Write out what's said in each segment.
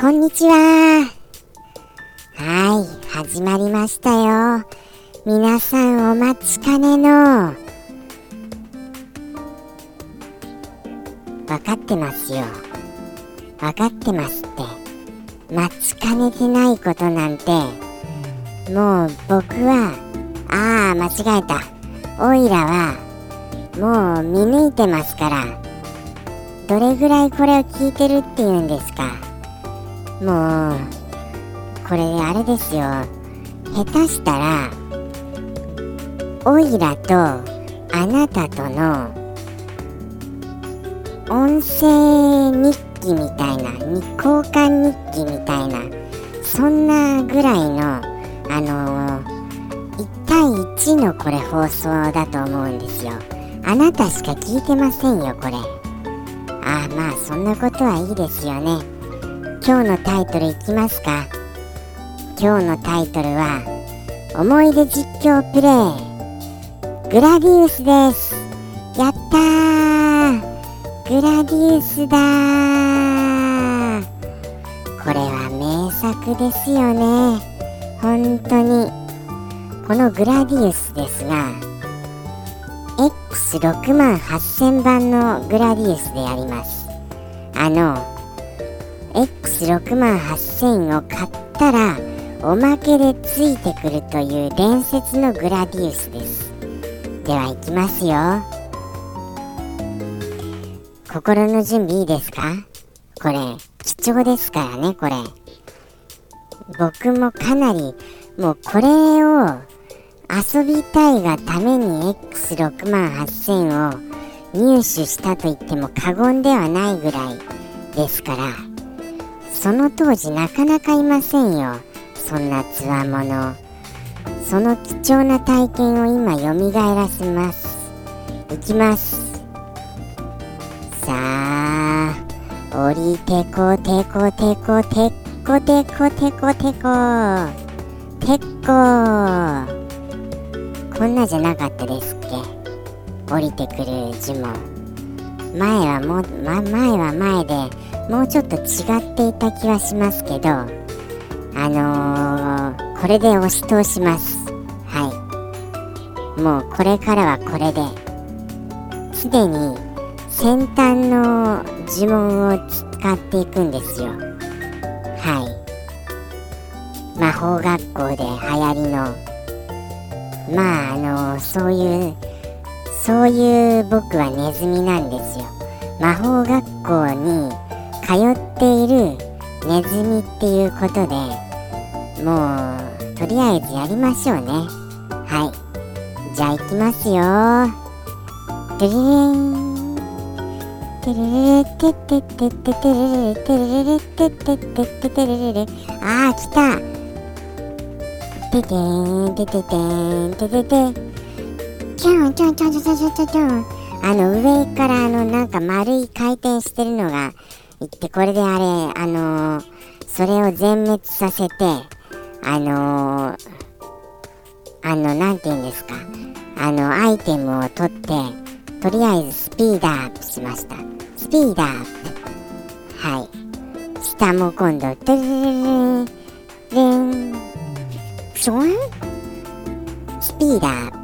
こんにちは。はい、始まりましたよ。皆さんお待ちかねの。分かってますよ。分かってますって。待ちかねてないことなんて、もう僕は、ああ、間違えた。オイラは、もう見抜いてますから。どれぐらいこれを聞いてるっていうんですか。もうこれあれですよ。下手したらオイラとあなたとの音声日記みたいな交換日記みたいなそんなぐらいのあのー、1対1のこれ放送だと思うんですよ。あなたしか聞いてませんよこれ。ああまあそんなことはいいですよね。今日のタイトルいきますか。今日のタイトルは思い出実況プレイ。グラディウスです。やったー。グラディウスだこれは名作ですよね。本当に。このグラディウスですが X6 万8000番のグラディウスであります。あの6万8000を買ったらおまけでついてくるという伝説のグラディウスです。では行きますよ。心の準備いいですか？これ貴重ですからねこれ。僕もかなりもうこれを遊びたいがために X6 万8000を入手したと言っても過言ではないぐらいですからその当時なかなかいませんよ。そんなつわものその貴重な体験を今よみがえらせます。いきます。さあ降りてこてこてこてこてこてこてこてここんなじゃなかったですっけ？降りてくる呪文前はも、ま、前は前でもうちょっと違っていた気はしますけどあのー、これで押し通します。はい。もうこれからはこれで。既に先端の呪文を使っていくんですよ。はい。魔法学校で流行りの。まああのー、そういうそういう僕はネズミなんですよ。魔法学校に通っているネズミっていうことでもうとりあえずやりましょうね。はい。じゃあいきますよ。てんあ来たあの上からあのなんか丸い回転してるのがで、これであれ、あのー、それを全滅させて、あのー、あの、なんて言うんですか、あの、アイテムを取って、とりあえずスピードアップしました。スピードアップ。はい。下も今度、トゥルルルルン、シンスピードアップ。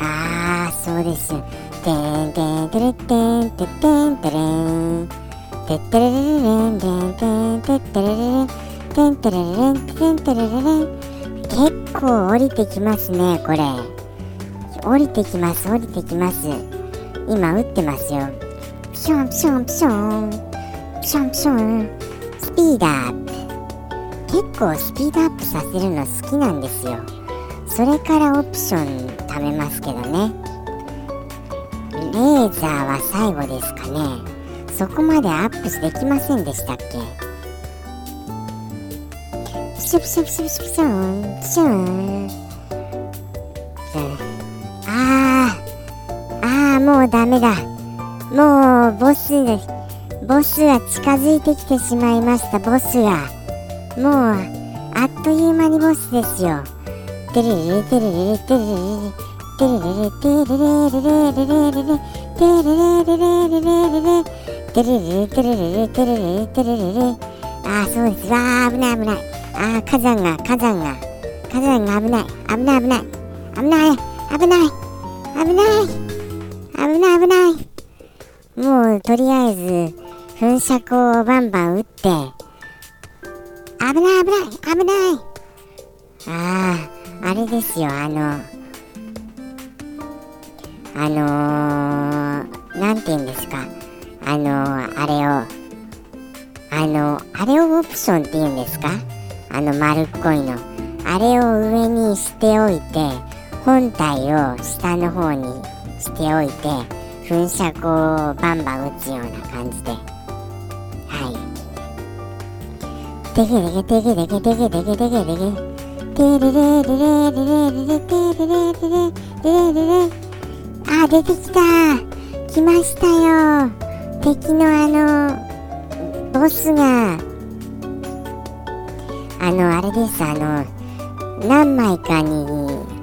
あー、そうですよ。テンテンテレテンテテンテレンテテレレレレンテンテンテテレレレンテンテレレレンテンテレレレン結構降りてきますねこれ降りてきます降りてきます今打ってますよピションピションピションピションピションスピードアップ結構スピードアップさせるの好きなんですよそれからオプション貯めますけどねレーザーは最後ですかね。そこまでアップできませんでしたっけ？プシュプシュプシュプシュプシュンプシュンあーあーもうダメだ。もうボスボスが近づいてきてしまいましたボスが。もうあっという間にボスですよ。てるるてるるてるるああ、そうです。わあ、危ない。危ない。ああ、火山が、火山が、火山が危ない。危ない。危ない。危ない。危ない。危ない。危ない。危ない。もう、とりあえず、噴射口をバンバン撃って、危ない。危ない。危ない。ああ、あれですよ、あの、あのー、なんて言うんですか。あのー、あれをあのあれをオプションって言うんですか。あの丸っこいの。あれを上にしておいて本体を下の方にしておいて噴射口をバンバン打つような感じで。はい。テケテケテケテケテケテケテケテケテレレレレレレレレレレレレレレあ出てきた。来ましたよ。敵のあのボスが。あのあれです。あの何枚かに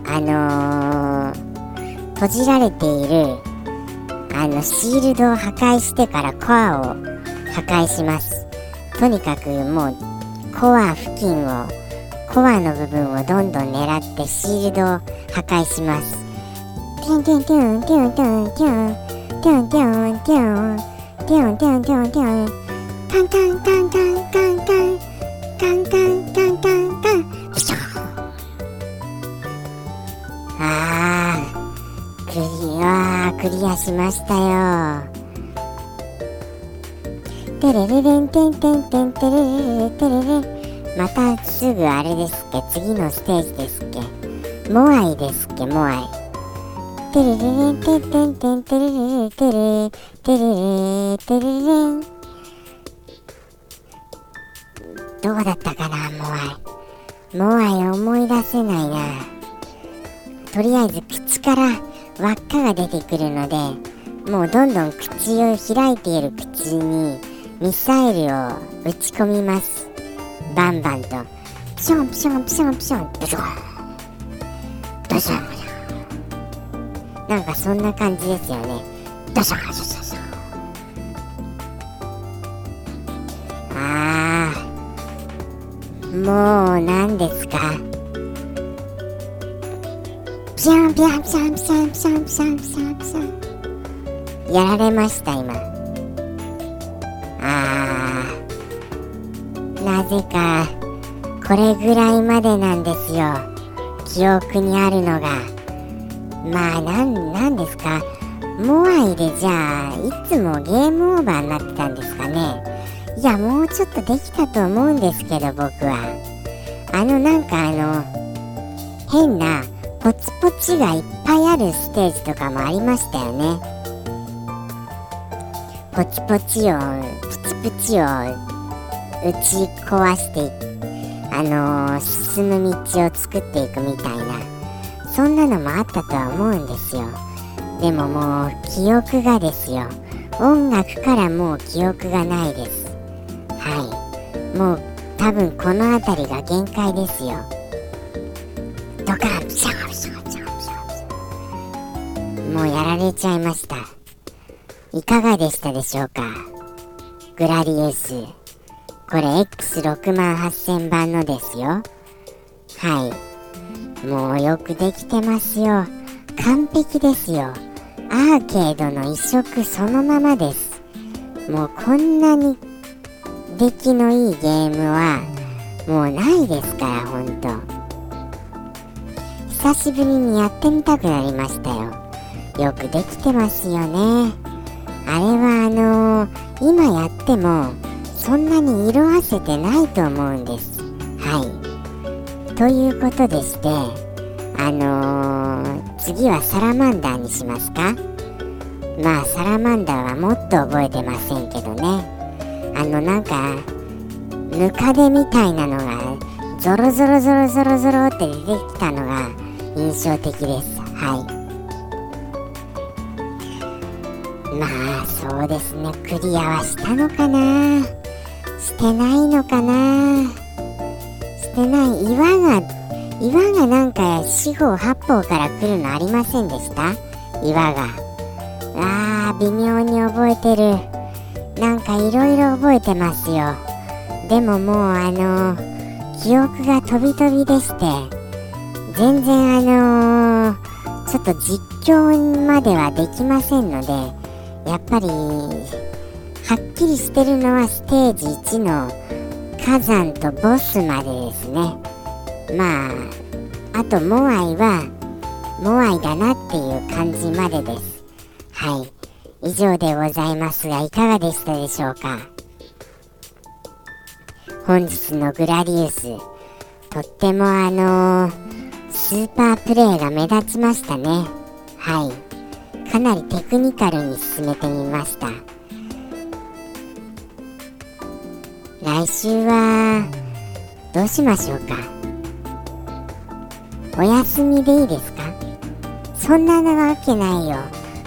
あのー、閉じられているあのシールドを破壊してからコアを破壊します。とにかくもうコア付近をコアの部分をどんどん狙ってシールドを破壊します。ンテンテンテンテンテンテンテンテンテンテンテンテンタンタンタンタンタンタンタンタンタンタンタンピシャあークリアクリアしましたよ。テレレレンテンテンテンテレレレテレレ。またすぐあれですっけ。次のステージですっけ。モアイですっけモアイ。テレレレンテンテンテンテレレレテレテレレテレレンどうだったかな？モアイモアイ思い出せないな。とりあえず口から輪っかが出てくるのでもうどんどん口を開いている口にミサイルを撃ち込みます。バンバンと。ピションピションピションピション。ドションドションなんかそんな感じですよね。ドシャドシャドシャあー。もう何ですか。ピャンピャンピャンピャンピャンピャンピャンピャン。やられました今。あー。なぜかこれぐらいまでなんですよ。記憶にあるのが。まあなんなんですか？モアイでじゃあいつもゲームオーバーになってたんですかね？いやもうちょっとできたと思うんですけど僕は。あのなんかあの変なポチポチがいっぱいあるステージとかもありましたよね。ポチポチをプチプチを打ち壊してあのー、進む道を作っていくみたいな。そんなのもあったとは思うんですよ。でももう記憶がですよ。音楽からもう記憶がないです。はい。もう多分この辺りが限界ですよ。ドカンピシャピシャピシャピシャもうやられちゃいました。いかがでしたでしょうか？グラディウス。これ X6 万8000番のですよ。はい。もうよくできてますよ。完璧ですよ。アーケードの一色そのままです。もうこんなに出来のいいゲームはもうないですからほんと。久しぶりにやってみたくなりましたよ。よくできてますよね。あれはあのー、今やってもそんなに色あせてないと思うんです。はい。ということでしてあのー、次はサラマンダーにしますか？まあサラマンダーはもっと覚えてませんけどね。あのなんかムカデみたいなのがゾロゾロゾロゾロゾロって出てきたのが印象的です。はい。まあそうですね。クリアはしたのかな？してないのかな？してない岩が岩がなんか四方八方から来るのありませんでした？岩が。あー微妙に覚えてる。なんかいろいろ覚えてますよ。でももうあの記憶が飛び飛びでして。全然あのちょっと実況まではできませんのでやっぱりはっきりしてるのはステージ1の火山とボスまでですね。まああとモアイはモアイだなっていう感じまでです。はい。以上でございますがいかがでしたでしょうか？本日のグラディウスとってもあのー、スーパープレイが目立ちましたね。はい。かなりテクニカルに進めてみました。来週はどうしましょうか？お休みでいいですか？そんなわけないよ。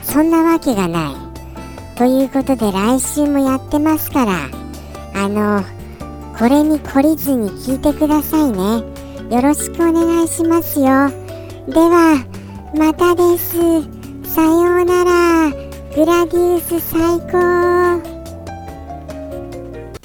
そんなわけがない。ということで来週もやってますから。あのこれに懲りずに聞いてくださいね。よろしくお願いしますよ。ではまたです。さようなら。グラディウス最高。